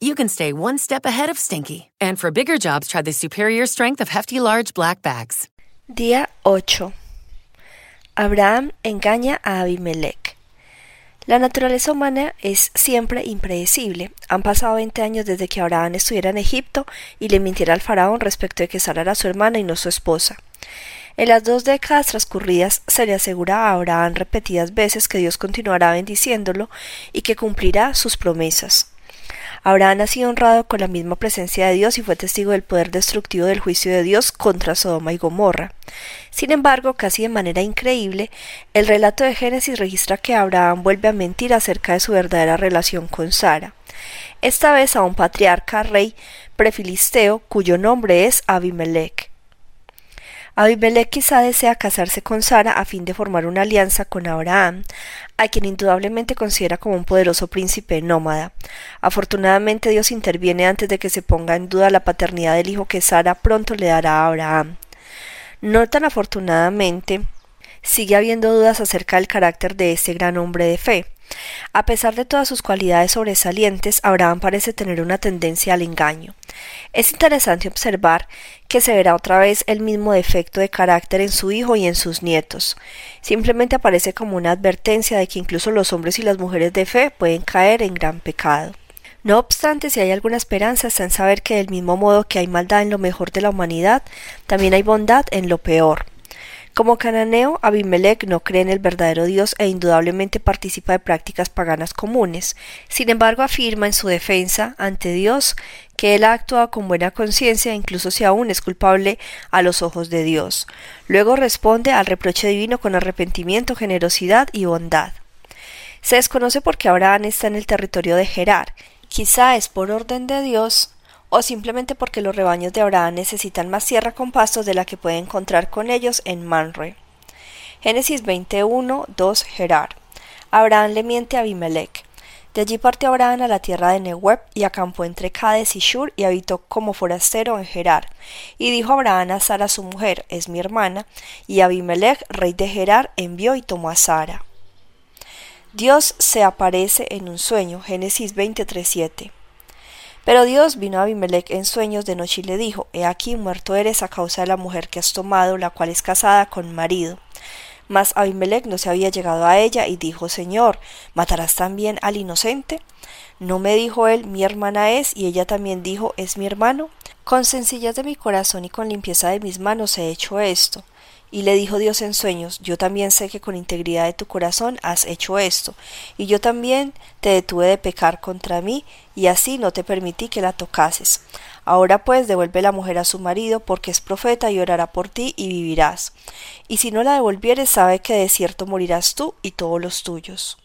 you can stay one step ahead of stinky. And for bigger jobs, try the superior strength of Hefty Large Black Bags. Día 8. Abraham engaña a Abimelech. La naturaleza humana es siempre impredecible. Han pasado 20 años desde que Abraham estuviera en Egipto y le mintiera al faraón respecto de que Sara era su hermana y no su esposa. En las dos décadas transcurridas se le asegura a Abraham repetidas veces que Dios continuará bendiciéndolo y que cumplirá sus promesas. Abraham ha sido honrado con la misma presencia de Dios y fue testigo del poder destructivo del juicio de Dios contra Sodoma y Gomorra. Sin embargo, casi de manera increíble, el relato de Génesis registra que Abraham vuelve a mentir acerca de su verdadera relación con Sara. Esta vez a un patriarca rey prefilisteo cuyo nombre es Abimelech. Abimelech quizá desea casarse con Sara a fin de formar una alianza con Abraham, a quien indudablemente considera como un poderoso príncipe nómada. Afortunadamente Dios interviene antes de que se ponga en duda la paternidad del hijo que Sara pronto le dará a Abraham. No tan afortunadamente, sigue habiendo dudas acerca del carácter de este gran hombre de fe. A pesar de todas sus cualidades sobresalientes, Abraham parece tener una tendencia al engaño. Es interesante observar que se verá otra vez el mismo defecto de carácter en su hijo y en sus nietos. Simplemente aparece como una advertencia de que incluso los hombres y las mujeres de fe pueden caer en gran pecado. No obstante, si hay alguna esperanza está en saber que del mismo modo que hay maldad en lo mejor de la humanidad, también hay bondad en lo peor. Como cananeo, Abimelech no cree en el verdadero Dios e indudablemente participa de prácticas paganas comunes. Sin embargo, afirma en su defensa ante Dios que él ha actuado con buena conciencia incluso si aún es culpable a los ojos de Dios. Luego responde al reproche divino con arrepentimiento, generosidad y bondad. Se desconoce por qué Abraham está en el territorio de Gerar. Quizá es por orden de Dios o simplemente porque los rebaños de Abraham necesitan más tierra con pastos de la que puede encontrar con ellos en Manre. Génesis 21, 2 Gerar. Abraham le miente a Abimelech. De allí partió Abraham a la tierra de Nehueb y acampó entre Cades y Shur y habitó como forastero en Gerar. Y dijo Abraham a Sara su mujer, es mi hermana, y Abimelech, rey de Gerar, envió y tomó a Sara. Dios se aparece en un sueño. Génesis 23.7. Pero Dios vino a Abimelech en sueños de noche y le dijo, He aquí muerto eres a causa de la mujer que has tomado, la cual es casada con marido. Mas Abimelech no se había llegado a ella y dijo, Señor, ¿matarás también al inocente? ¿No me dijo él, mi hermana es, y ella también dijo, es mi hermano? Con sencillez de mi corazón y con limpieza de mis manos he hecho esto. Y le dijo Dios en sueños, yo también sé que con integridad de tu corazón has hecho esto, y yo también te detuve de pecar contra mí, y así no te permití que la tocases. Ahora pues devuelve la mujer a su marido, porque es profeta y orará por ti y vivirás. Y si no la devolvieres, sabe que de cierto morirás tú y todos los tuyos.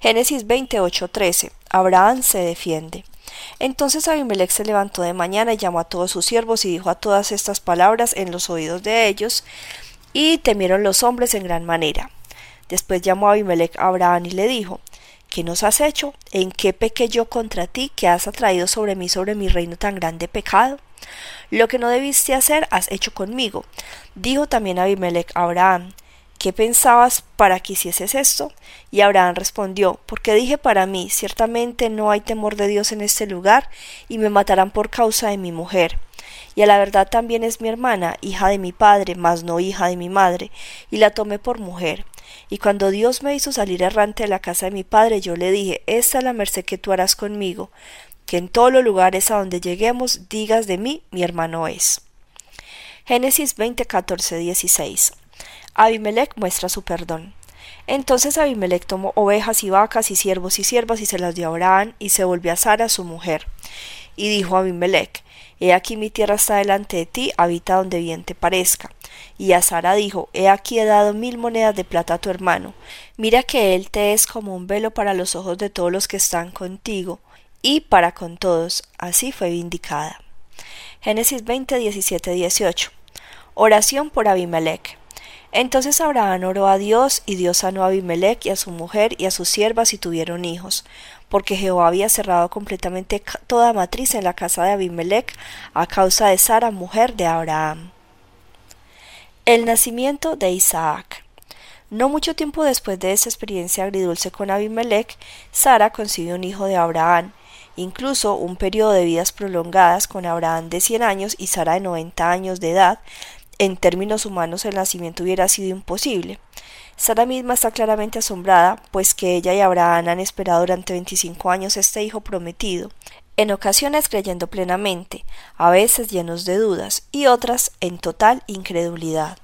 Génesis 28:13. Abraham se defiende. Entonces Abimelech se levantó de mañana y llamó a todos sus siervos y dijo a todas estas palabras en los oídos de ellos, y temieron los hombres en gran manera. Después llamó a Abimelech a Abraham y le dijo, ¿Qué nos has hecho? ¿En qué pequé yo contra ti que has atraído sobre mí, sobre mi reino tan grande pecado? Lo que no debiste hacer has hecho conmigo. Dijo también Abimelech a Abraham, ¿Qué pensabas para que hicieses esto? Y Abraham respondió, porque dije para mí, ciertamente no hay temor de Dios en este lugar, y me matarán por causa de mi mujer y a la verdad también es mi hermana, hija de mi padre, mas no hija de mi madre, y la tomé por mujer. Y cuando Dios me hizo salir errante de la casa de mi padre, yo le dije, esta es la merced que tú harás conmigo, que en todos los lugares a donde lleguemos digas de mí, mi hermano es. Génesis 20, 14, 16. Abimelech muestra su perdón. Entonces Abimelech tomó ovejas y vacas y siervos y siervas y se las dio a Abraham y se volvió a Sara su mujer. Y dijo Abimelech, He aquí mi tierra está delante de ti, habita donde bien te parezca. Y a Sara dijo, He aquí he dado mil monedas de plata a tu hermano. Mira que él te es como un velo para los ojos de todos los que están contigo, y para con todos. Así fue vindicada. Génesis 20, 17, 18. Oración por Abimelech. Entonces Abraham oró a Dios, y Dios sanó a Abimelech y a su mujer y a sus siervas y tuvieron hijos, porque Jehová había cerrado completamente toda matriz en la casa de Abimelech a causa de Sara, mujer de Abraham. El nacimiento de Isaac. No mucho tiempo después de esa experiencia agridulce con Abimelech, Sara concibió un hijo de Abraham, incluso un periodo de vidas prolongadas con Abraham de cien años y Sara de noventa años de edad, en términos humanos el nacimiento hubiera sido imposible. Sara misma está claramente asombrada, pues que ella y Abraham han esperado durante veinticinco años este hijo prometido, en ocasiones creyendo plenamente, a veces llenos de dudas y otras en total incredulidad.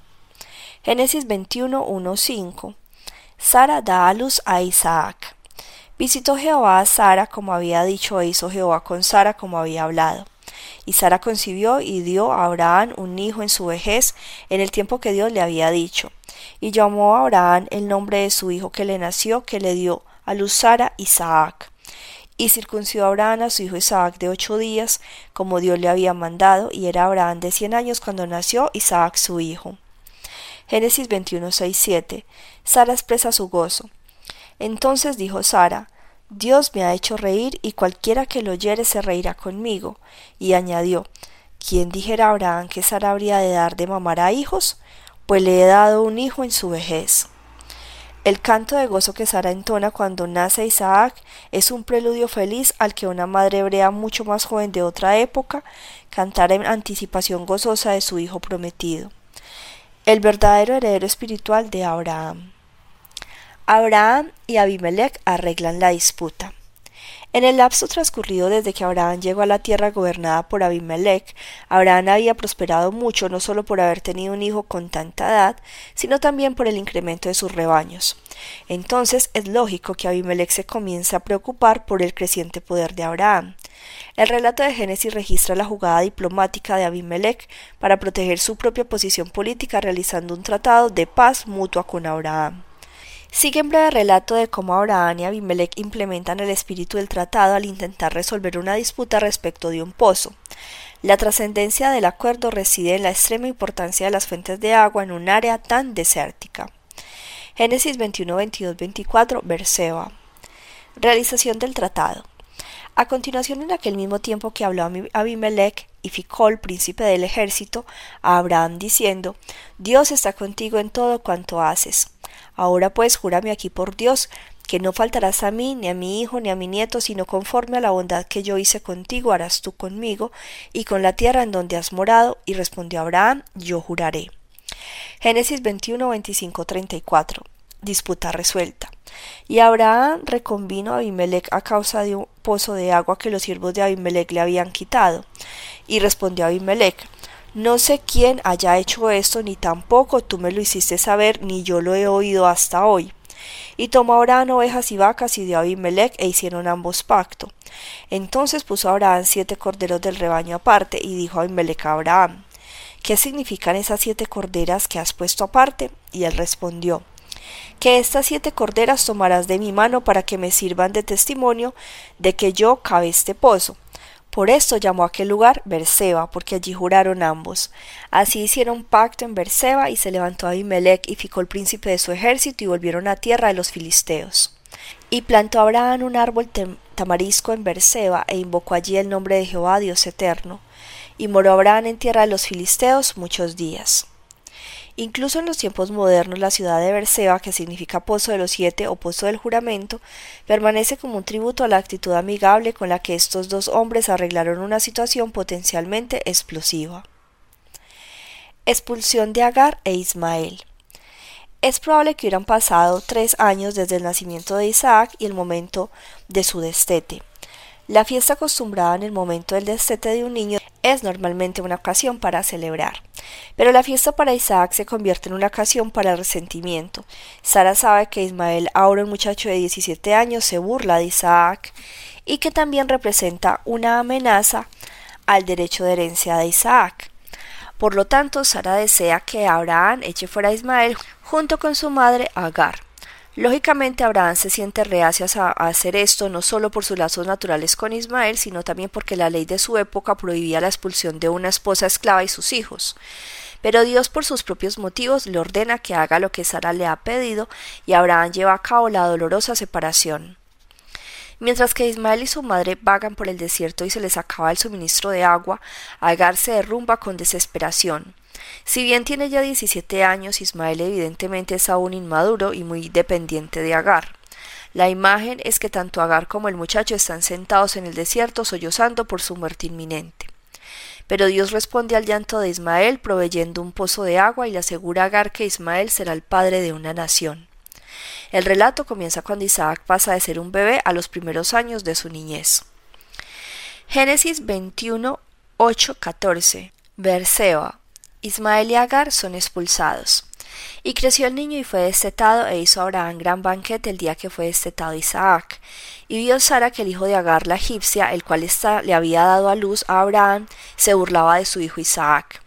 Génesis 21, 5 Sara da a luz a Isaac. Visitó Jehová a Sara como había dicho e hizo Jehová con Sara como había hablado. Y Sara concibió y dio a Abraham un hijo en su vejez, en el tiempo que Dios le había dicho. Y llamó a Abraham el nombre de su hijo que le nació, que le dio a luz Sara, Isaac. Y circuncidó a Abraham a su hijo Isaac de ocho días, como Dios le había mandado, y era Abraham de cien años cuando nació Isaac su hijo. Génesis 21, 7. Sara expresa su gozo. Entonces dijo Sara, Dios me ha hecho reír y cualquiera que lo oyere se reirá conmigo. Y añadió, ¿quién dijera a Abraham que Sara habría de dar de mamar a hijos? Pues le he dado un hijo en su vejez. El canto de gozo que Sara entona cuando nace Isaac es un preludio feliz al que una madre hebrea mucho más joven de otra época cantara en anticipación gozosa de su hijo prometido. El verdadero heredero espiritual de Abraham. Abraham y Abimelech arreglan la disputa. En el lapso transcurrido desde que Abraham llegó a la tierra gobernada por Abimelech, Abraham había prosperado mucho no solo por haber tenido un hijo con tanta edad, sino también por el incremento de sus rebaños. Entonces es lógico que Abimelech se comience a preocupar por el creciente poder de Abraham. El relato de Génesis registra la jugada diplomática de Abimelech para proteger su propia posición política realizando un tratado de paz mutua con Abraham. Sigue en breve relato de cómo Abraham y Abimelech implementan el espíritu del tratado al intentar resolver una disputa respecto de un pozo. La trascendencia del acuerdo reside en la extrema importancia de las fuentes de agua en un área tan desértica. Génesis 21, 22, 24, Berseba. Realización del tratado. A continuación, en aquel mismo tiempo que habló Abimelech y Ficol, príncipe del ejército, a Abraham diciendo, Dios está contigo en todo cuanto haces. Ahora pues júrame aquí por Dios, que no faltarás a mí, ni a mi hijo, ni a mi nieto, sino conforme a la bondad que yo hice contigo, harás tú conmigo, y con la tierra en donde has morado. Y respondió Abraham, yo juraré. Génesis 21, 25, 34. Disputa resuelta. Y Abraham reconvino a Abimelech a causa de un pozo de agua que los siervos de Abimelech le habían quitado. Y respondió Abimelech, no sé quién haya hecho esto, ni tampoco tú me lo hiciste saber, ni yo lo he oído hasta hoy. Y tomó Abraham ovejas y vacas y dio a Abimelech e hicieron ambos pacto. Entonces puso Abraham siete corderos del rebaño aparte y dijo a Abimelech a Abraham, ¿qué significan esas siete corderas que has puesto aparte? Y él respondió, que estas siete corderas tomarás de mi mano para que me sirvan de testimonio de que yo cavé este pozo. Por esto llamó a aquel lugar Berseba, porque allí juraron ambos. Así hicieron pacto en Berseba, y se levantó Abimelech y ficó el príncipe de su ejército, y volvieron a tierra de los filisteos. Y plantó Abraham un árbol tamarisco en Berseba, e invocó allí el nombre de Jehová Dios eterno. Y moró Abraham en tierra de los filisteos muchos días. Incluso en los tiempos modernos, la ciudad de Berseba, que significa Pozo de los Siete o Pozo del Juramento, permanece como un tributo a la actitud amigable con la que estos dos hombres arreglaron una situación potencialmente explosiva. Expulsión de Agar e Ismael. Es probable que hubieran pasado tres años desde el nacimiento de Isaac y el momento de su destete. La fiesta acostumbrada en el momento del destete de un niño es normalmente una ocasión para celebrar. Pero la fiesta para Isaac se convierte en una ocasión para el resentimiento. Sara sabe que Ismael, ahora un muchacho de 17 años, se burla de Isaac y que también representa una amenaza al derecho de herencia de Isaac. Por lo tanto, Sara desea que Abraham eche fuera a Ismael junto con su madre Agar. Lógicamente Abraham se siente reacio a hacer esto no solo por sus lazos naturales con Ismael, sino también porque la ley de su época prohibía la expulsión de una esposa esclava y sus hijos. Pero Dios por sus propios motivos le ordena que haga lo que Sara le ha pedido y Abraham lleva a cabo la dolorosa separación. Mientras que Ismael y su madre vagan por el desierto y se les acaba el suministro de agua, Agar se derrumba con desesperación. Si bien tiene ya 17 años, Ismael evidentemente es aún inmaduro y muy dependiente de Agar. La imagen es que tanto Agar como el muchacho están sentados en el desierto sollozando por su muerte inminente. Pero Dios responde al llanto de Ismael proveyendo un pozo de agua y le asegura a Agar que Ismael será el padre de una nación. El relato comienza cuando Isaac pasa de ser un bebé a los primeros años de su niñez. Génesis 21, 8, 14. Berseba. Ismael y Agar son expulsados. Y creció el niño y fue destetado, e hizo Abraham gran banquete el día que fue destetado Isaac. Y vio Sara que el hijo de Agar la egipcia, el cual le había dado a luz a Abraham, se burlaba de su hijo Isaac.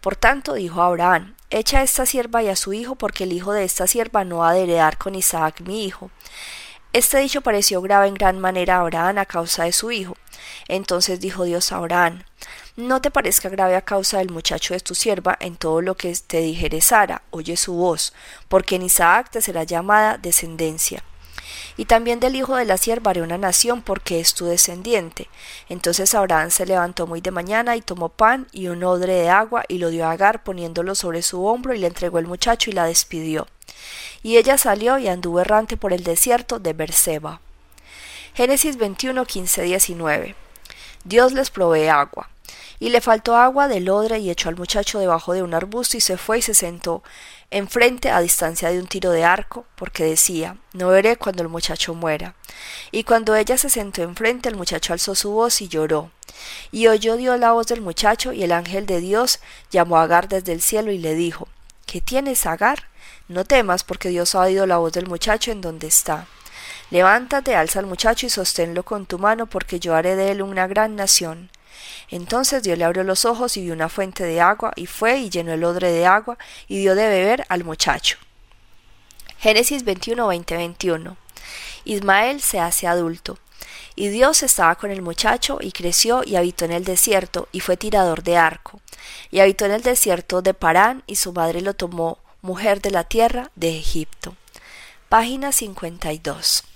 Por tanto dijo Abraham, Echa a esta sierva y a su hijo, porque el hijo de esta sierva no ha de heredar con Isaac mi hijo. Este dicho pareció grave en gran manera a Abraham a causa de su hijo. Entonces dijo Dios a Abraham, no te parezca grave a causa del muchacho de tu sierva en todo lo que te dijere Sara, oye su voz, porque en Isaac te será llamada descendencia. Y también del hijo de la sierva haré una nación, porque es tu descendiente. Entonces Abraham se levantó muy de mañana y tomó pan y un odre de agua y lo dio a Agar poniéndolo sobre su hombro y le entregó el muchacho y la despidió. Y ella salió y anduvo errante por el desierto de Berseba. Génesis 21, 15, 19. Dios les provee agua. Y le faltó agua del odre y echó al muchacho debajo de un arbusto y se fue y se sentó enfrente a distancia de un tiro de arco, porque decía, no veré cuando el muchacho muera. Y cuando ella se sentó enfrente, el muchacho alzó su voz y lloró. Y oyó Dios la voz del muchacho, y el ángel de Dios llamó a Agar desde el cielo y le dijo, ¿Qué tienes, Agar? No temas, porque Dios ha oído la voz del muchacho en donde está. Levántate, alza al muchacho y sosténlo con tu mano, porque yo haré de él una gran nación. Entonces Dios le abrió los ojos y vio una fuente de agua, y fue y llenó el odre de agua, y dio de beber al muchacho. Génesis 21, 20, 21. Ismael se hace adulto. Y Dios estaba con el muchacho, y creció, y habitó en el desierto, y fue tirador de arco. Y habitó en el desierto de Parán, y su madre lo tomó mujer de la tierra de Egipto. Página 52.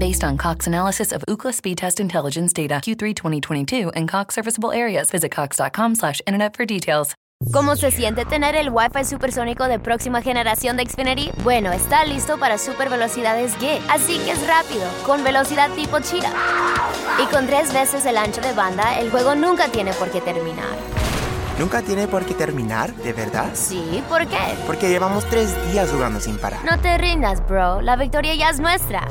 Based on Cox analysis of Ookla speed test intelligence data Q3 2022 and Cox serviceable areas, visit cox.com/internet for details. ¿Cómo se siente tener el Wi-Fi supersónico de próxima generación de Xfinity? Bueno, está listo para super velocidades G, así que es rápido, con velocidad tipo Cheetah. Y con tres veces el ancho de banda, el juego nunca tiene por qué terminar. ¿Nunca tiene por qué terminar, de verdad? Sí, ¿por qué? Porque llevamos tres días jugando sin parar. No te rindas, bro, la victoria ya es nuestra.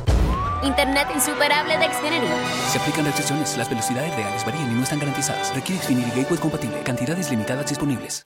Internet insuperable de Xfinity. Se aplican restricciones. Las velocidades reales varían y no están garantizadas. Requiere Xfinity Gateway compatible. Cantidades limitadas disponibles.